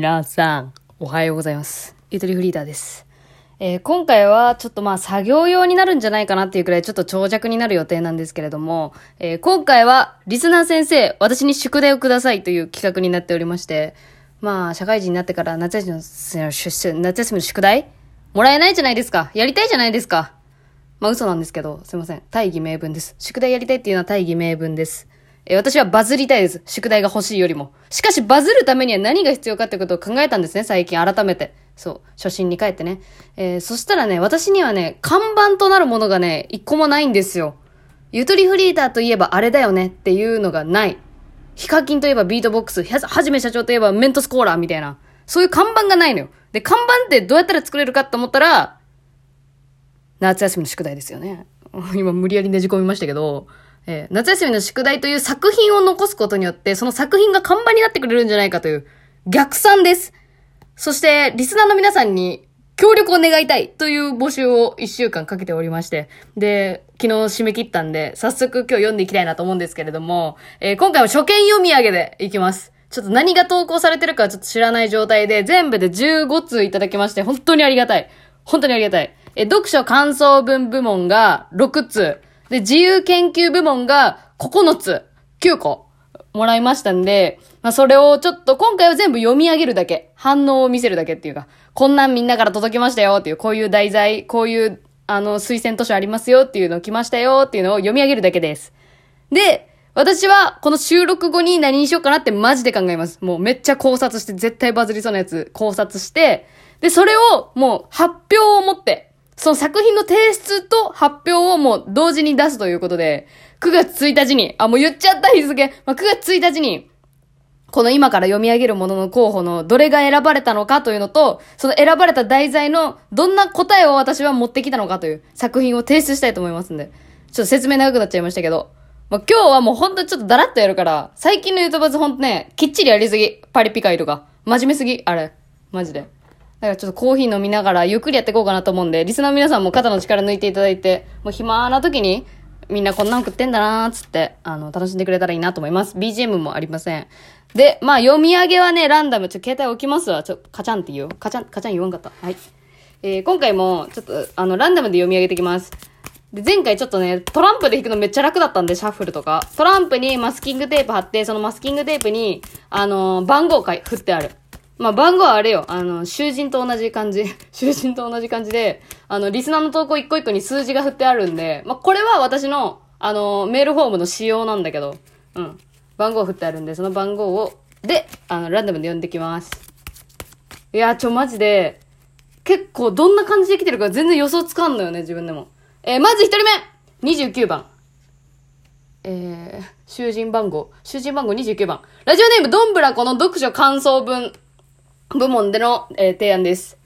皆さん、おはようございます。ゆとりフリーダーです。えー今回はちょっとまあ作業用になるんじゃないかなっていうくらいちょっと長尺になる予定なんですけれども、えー今回はリスナー先生、私に宿題をくださいという企画になっておりまして、まあ社会人になってから夏休みの夏休みの宿題もらえないじゃないですか。やりたいじゃないですか。まあ嘘なんですけど、すいません。大義名分です。宿題やりたいっていうのは大義名分です。え私はバズりたいです。宿題が欲しいよりも。しかしバズるためには何が必要かってことを考えたんですね、最近改めて。そう。初心に帰ってね。えーそしたらね、私にはね、看板となるものがね、一個もないんですよ。ゆとりフリーターといえばあれだよねっていうのがない。ヒカキンといえばビートボックス、はじめ社長といえばメントスコーラーみたいな。そういう看板がないのよ。で、看板ってどうやったら作れるかって思ったら、夏休みの宿題ですよね。今無理やりねじ込みましたけど、えー夏休みの宿題という作品を残すことによって、その作品が看板になってくれるんじゃないかという逆算です。そして、リスナーの皆さんに協力を願いたいという募集を一週間かけておりまして、で、昨日締め切ったんで、早速今日読んでいきたいなと思うんですけれども、えー今回は初見読み上げでいきます。ちょっと何が投稿されてるかちょっと知らない状態で、全部で15通いただきまして、本当にありがたい。本当にありがたい。え読書感想文部門が6通。で、自由研究部門が9つ、9個もらいましたんで、まあ、それをちょっと今回は全部読み上げるだけ、反応を見せるだけっていうか、こんなんみんなから届きましたよっていう、こういう題材、こういう、あの、推薦図書ありますよっていうの来ましたよっていうのを読み上げるだけです。で、私はこの収録後に何にしようかなってマジで考えます。もうめっちゃ考察して、絶対バズりそうなやつ考察して、で、それをもう発表を持って、その作品の提出と発表をもう同時に出すということで、9月1日に、あ、もう言っちゃった日付、まあ、9月1日に、この今から読み上げるものの候補のどれが選ばれたのかというのと、その選ばれた題材のどんな答えを私は持ってきたのかという作品を提出したいと思いますんで、ちょっと説明長くなっちゃいましたけど、まあ、今日はもうほんとちょっとダラッとやるから、最近のユートバズほんとね、きっちりやりすぎ。パリピ会とか。真面目すぎ。あれ。マジで。だからちょっとコーヒー飲みながらゆっくりやっていこうかなと思うんで、リスナーの皆さんも肩の力抜いていただいて、もう暇な時に、みんなこんなん食ってんだなーっつって、あの、楽しんでくれたらいいなと思います。BGM もありません。で、まあ読み上げはね、ランダム。ちょ、携帯置きますわ。ちょ、カチャンって言おう？カチャン、カチャン言わんかった？はい。えー、今回も、ちょっと、あの、ランダムで読み上げていきます。で、前回ちょっとね、トランプで弾くのめっちゃ楽だったんで、シャッフルとか。トランプにマスキングテープ貼って、そのマスキングテープに、あのー番号書い、振ってある。まあ、番号はあれよ。あの、囚人と同じ感じ。囚人と同じ感じで、あの、リスナーの投稿一個一個に数字が振ってあるんで、まあ、これは私の、あの、メールフォームの仕様なんだけど、うん。番号振ってあるんで、その番号を、で、あの、ランダムで読んできます。いや、ちょ、マジで、結構どんな感じで来てるか全然予想つかんのよね、自分でも。えーまず一人目 !29 番。えー、囚人番号。囚人番号29番。ラジオネーム、どんぶらこの読書感想文部門での、えー提案です。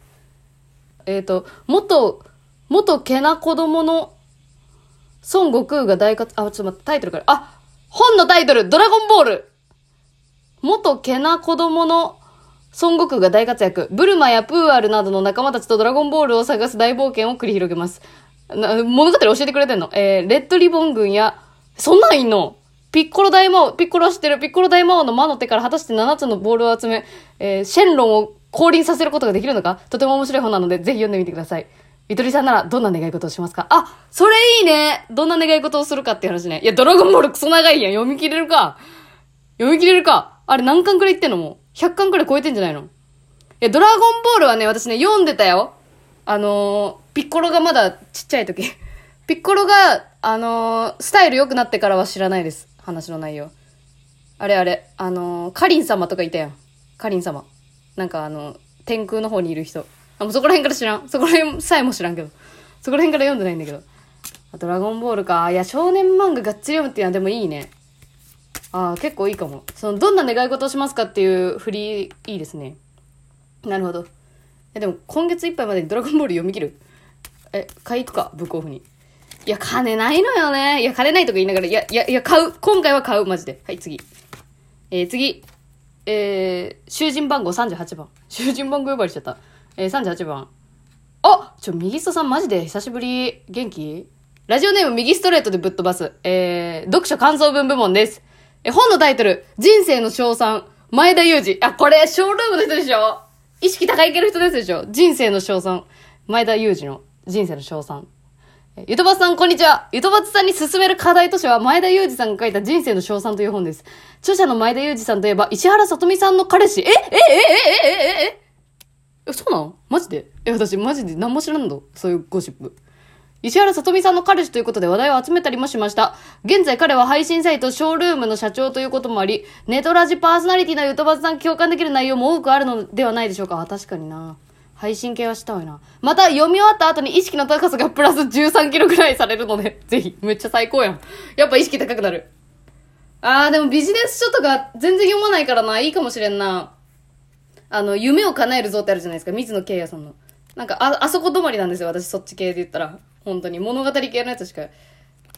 えっ、と、元、元けな子供の孫悟空が大活、あ、ちょっと待って、タイトルから。あ本のタイトル、ドラゴンボール元けな子供の孫悟空が大活躍。ブルマやプーアルなどの仲間たちとドラゴンボールを探す大冒険を繰り広げます。物語教えてくれてんの？えー、レッドリボン軍や、そんなんいんの？ピッコロ大魔王、ピッコロは知ってる、ピッコロ大魔王の魔の手から果たして7つのボールを集め、えー、シェンロンを降臨させることができるのか？とても面白い本なので、ぜひ読んでみてください。ゆとりさんならどんな願い事をしますか？あ、それいいねどんな願い事をするかって話ね。いや、ドラゴンボールクソ長いやん。読み切れるか？読み切れるか？あれ何巻くらい言ってんのもう？100巻くらい超えてんじゃないの？いや、ドラゴンボールはね、私ね、読んでたよ。あのー、ピッコロがまだちっちゃい時。ピッコロが、あのー、スタイル良くなってからは知らないです。話の内容。あれあれ、あのー、カリン様とかいたやん。カリン様。なんかあの、天空の方にいる人。あ、もうそこら辺から知らん。そこら辺さえも知らんけど。そこら辺から読んでないんだけど。あドラゴンボールか。いや、少年漫画がっつり読むっていうのはでもいいね。ああ、結構いいかも。その、どんな願い事をしますかっていう振り、いいですね。なるほど。え、でも、今月いっぱいまでにドラゴンボール読み切る？え、買い行くか、ブックオフに。いや、金ないのよね。いや、金ないとか言いながら、いや、いや、いや、買う。今回は買う、マジで。はい、次。えー次。えー、囚人番号38番。囚人番号呼ばれちゃった。えー、38番。あちょ、右ストさんマジで久しぶり。元気？ラジオネーム右ストレートでぶっ飛ばす。えー、読書感想文部門です。え、本のタイトル、人生の賞賛、前田裕二。あ、これ、ショールームの人でしょ？意識高い系の人ですでしょ？人生の賞賛。前田裕二の人生の賞賛。ゆとばつさん、こんにちは。ゆとばつさんに勧める課題としては、前田裕二さんが書いた人生の賞賛という本です。著者の前田裕二さんといえば、石原さとみさんの彼氏。ええええええええええ、そうなのマジでえ、私マジで何も知らんのそういうゴシップ。石原さとみさんの彼氏ということで話題を集めたりもしました。現在彼は配信サイトショールームの社長ということもあり、ネトラジパーソナリティのゆとばつさん共感できる内容も多くあるのではないでしょうか。あ、確かにな。配信系はしたわよな。また読み終わった後に意識の高さがプラス13キロぐらいされるので、ぜひ、めっちゃ最高やん。やっぱ意識高くなる。あー、でもビジネス書とか全然読まないからな。いいかもしれんな。あの、夢を叶えるぞってあるじゃないですか。水野慶也さんの。なんか、あ、あそこ止まりなんですよ。私そっち系で言ったら。本当に。物語系のやつしか。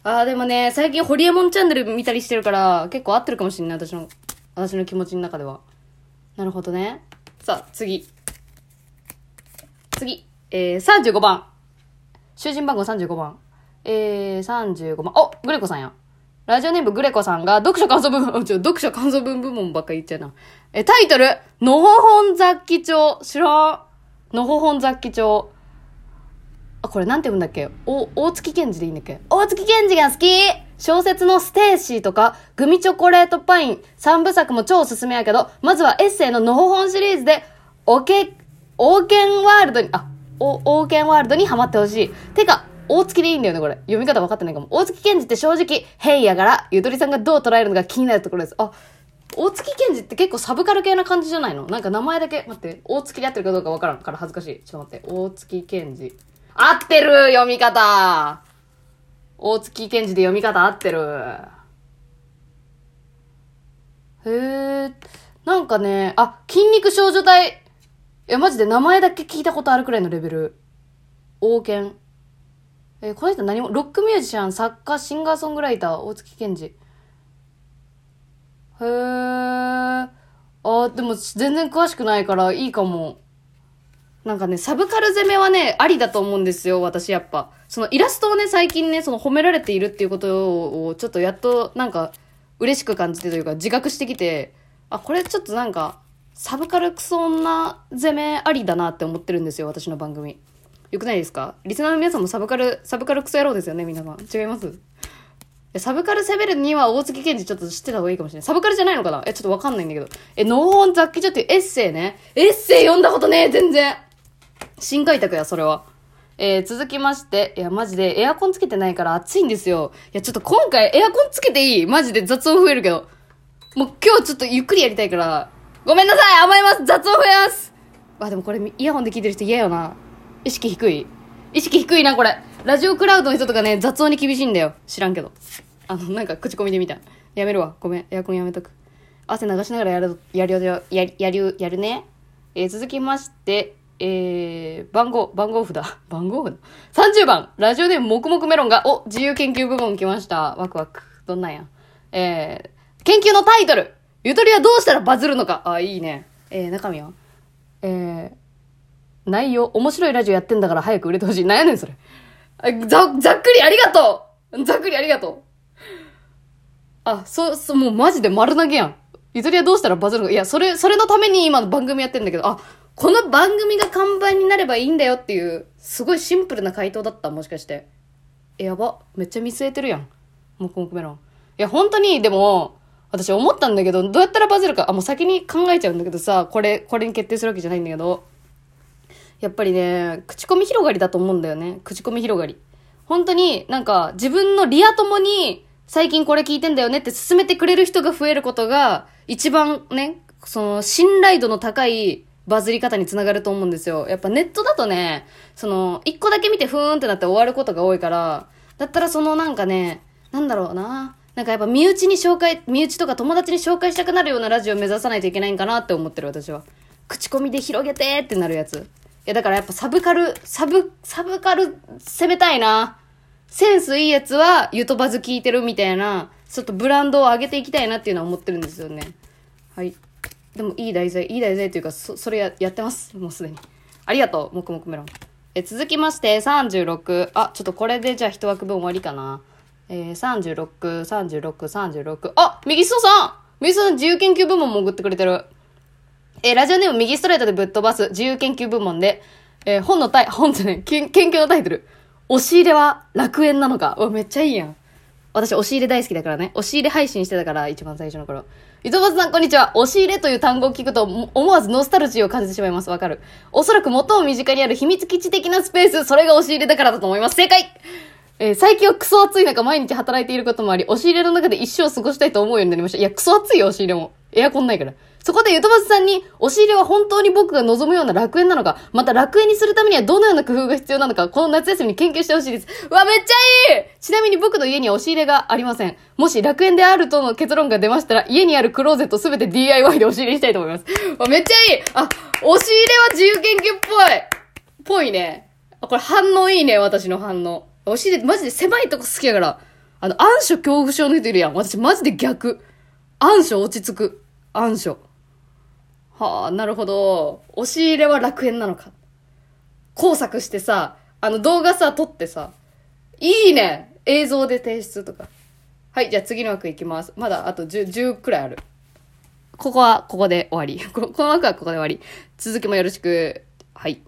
あー、でもね、最近ホリエモンチャンネル見たりしてるから、結構合ってるかもしれない。私の、私の気持ちの中では。なるほどね。さあ、次。次。えー、35番。囚人番号35番。えー、35番。おグレコさんや。ラジオネームグレコさんが、読書感想文、ちょ、読書感想文部門ばっか言っちゃうな。え、タイトル、のほほん雑記帳。知らん。のほほん雑記帳。あ、これなんて言うんだっけ？お、大月健二でいいんだっけ？大月健二が好き小説のステーシーとか、グミチョコレートパイン3部作も超おすすめやけど、まずはエッセイののほほんシリーズで、オケ、オーケンワールドに、あ、お、オーケンワールドにハマってほしい。てか、大月でいいんだよね、これ。読み方分かってないかも。大月健二って正直、ヘイやから、ゆとりさんがどう捉えるのか気になるところです。あ、大月健二って結構サブカル系な感じじゃないの？なんか名前だけ、待って、大月で合ってるかどうか分からんから恥ずかしい。ちょっと待って、大月健二。合ってる読み方大月健二で読み方合ってる。へえ、なんかね、あ、筋肉少女隊。いや、マジで名前だけ聞いたことあるくらいのレベル。王権。えこの人何も、ロックミュージシャン、作家、シンガーソングライター、大月健二。へえ。あー、でも全然詳しくないからいいかも。なんかね、サブカル攻めはね、ありだと思うんですよ、私やっぱ。そのイラストをね、最近ね、その褒められているっていうことを、ちょっとやっと、なんか、嬉しく感じてというか、自覚してきて、あ、これちょっとなんか、サブカルクソ女攻めありだなって思ってるんですよ、私の番組。よくないですか？リスナーの皆さんもサブカル、サブカルクソ野郎ですよね、皆さん。違います？サブカル攻めるには大月健二ちょっと知ってた方がいいかもしれない。サブカルじゃないのかな？え、ちょっとわかんないんだけど。え、ノーホン雑記帳っていうエッセイね。エッセイ読んだことねえ、全然。新開拓や、それは。えー、続きまして、いや、マジでエアコンつけてないから暑いんですよ。いや、ちょっと今回エアコンつけていい？マジで雑音増えるけど。もう今日ちょっとゆっくりやりたいから。ごめんなさい甘えます雑音増えますあ、でもこれイヤホンで聞いてる人嫌よな。意識低い意識低いな、これ。ラジオクラウドの人とかね、雑音に厳しいんだよ。知らんけど。あの、なんか口コミで見た。やめるわ。ごめん。エアコンやめとく。汗流しながらやる、やるよ、やややる、やるね。えー続きまして、えー、番号、番号札。番号札 ?30 番ラジオネームもくもくメロンが、お、自由研究部門来ました。ワクワク。どんなんや。えー、研究のタイトルゆとりはどうしたらバズるのか？あ、いいね。えー、中身は？えー、内容、面白いラジオやってんだから早く売れてほしい。なんやねん、それ。ざ、ざっくりありがとうざっくりありがとうあ、そう、そう、もうマジで丸投げやん。ゆとりはどうしたらバズるのか？いや、それ、それのために今の番組やってんだけど、あ、この番組が看板になればいいんだよっていう、すごいシンプルな回答だった、もしかして。え、やば。めっちゃ見据えてるやん。もくもくメロン。いや、本当に、でも、私思ったんだけど、どうやったらバズるか、あ、もう先に考えちゃうんだけどさ、これ、これに決定するわけじゃないんだけど、やっぱりね、口コミ広がりだと思うんだよね。口コミ広がり。本当になんか自分のリア友に最近これ聞いてんだよねって勧めてくれる人が増えることが一番ね、その信頼度の高いバズり方につながると思うんですよ。やっぱネットだとね、その一個だけ見てふーんってなって終わることが多いから、だったらそのなんかね、なんだろうな。なんかやっぱ身内に紹介、身内とか友達に紹介したくなるようなラジオを目指さないといけないんかなって思ってる私は。口コミで広げてってなるやつ。いやだからやっぱサブカル、サブ、サブカル攻めたいな。センスいいやつはゆとばず聞いてるみたいな、ちょっとブランドを上げていきたいなっていうのは思ってるんですよね。はい。でもいい題材、いい題材っていうか、そ、それや、やってます？もうすでに。ありがとう、もくもくメロン。え、続きまして、36。あ、ちょっとこれでじゃあ一枠分終わりかな。えー、36、36、36。あ、右裾さん右裾さん自由研究部門も送ってくれてる。えーラジオネーム右ストレートでぶっ飛ばす自由研究部門で、えー本のタイ、本じゃない、研究のタイトル。押し入れは楽園なのか？うわ、めっちゃいいやん。私、押し入れ大好きだからね。押し入れ配信してたから、一番最初の頃。糸端さん、こんにちは。押し入れという単語を聞くと、思わずノスタルジーを感じてしまいます。わかる。おそらく最も身近にある秘密基地的なスペース、それが押し入れだからだと思います。正解えー最近はクソ暑い中毎日働いていることもあり、押し入れの中で一生過ごしたいと思うようになりました。いや、クソ暑いよ、押し入れも。エアコンないから。そこでゆとばつさんに、押し入れは本当に僕が望むような楽園なのか、また楽園にするためにはどのような工夫が必要なのか、この夏休みに研究してほしいです。うわ、めっちゃいいちなみに僕の家には押し入れがありません。もし楽園であるとの結論が出ましたら、家にあるクローゼットすべて DIY で押し入れしたいと思います。うわめっちゃいいあ、押し入れは自由研究っぽいぽいね。あ、これ反応いいね、私の反応。押し入れ、マジで狭いとこ好きやから。あの、暗所恐怖症の人いるやん。私マジで逆。暗所落ち着く。暗所。はあ、なるほど。押し入れは楽園なのか。工作してさ、あの動画さ、撮ってさ、いいね映像で提出とか。はい、じゃあ次の枠いきます。まだあと10、10くらいある。ここは、ここで終わり。この枠はここで終わり。続きもよろしく。はい。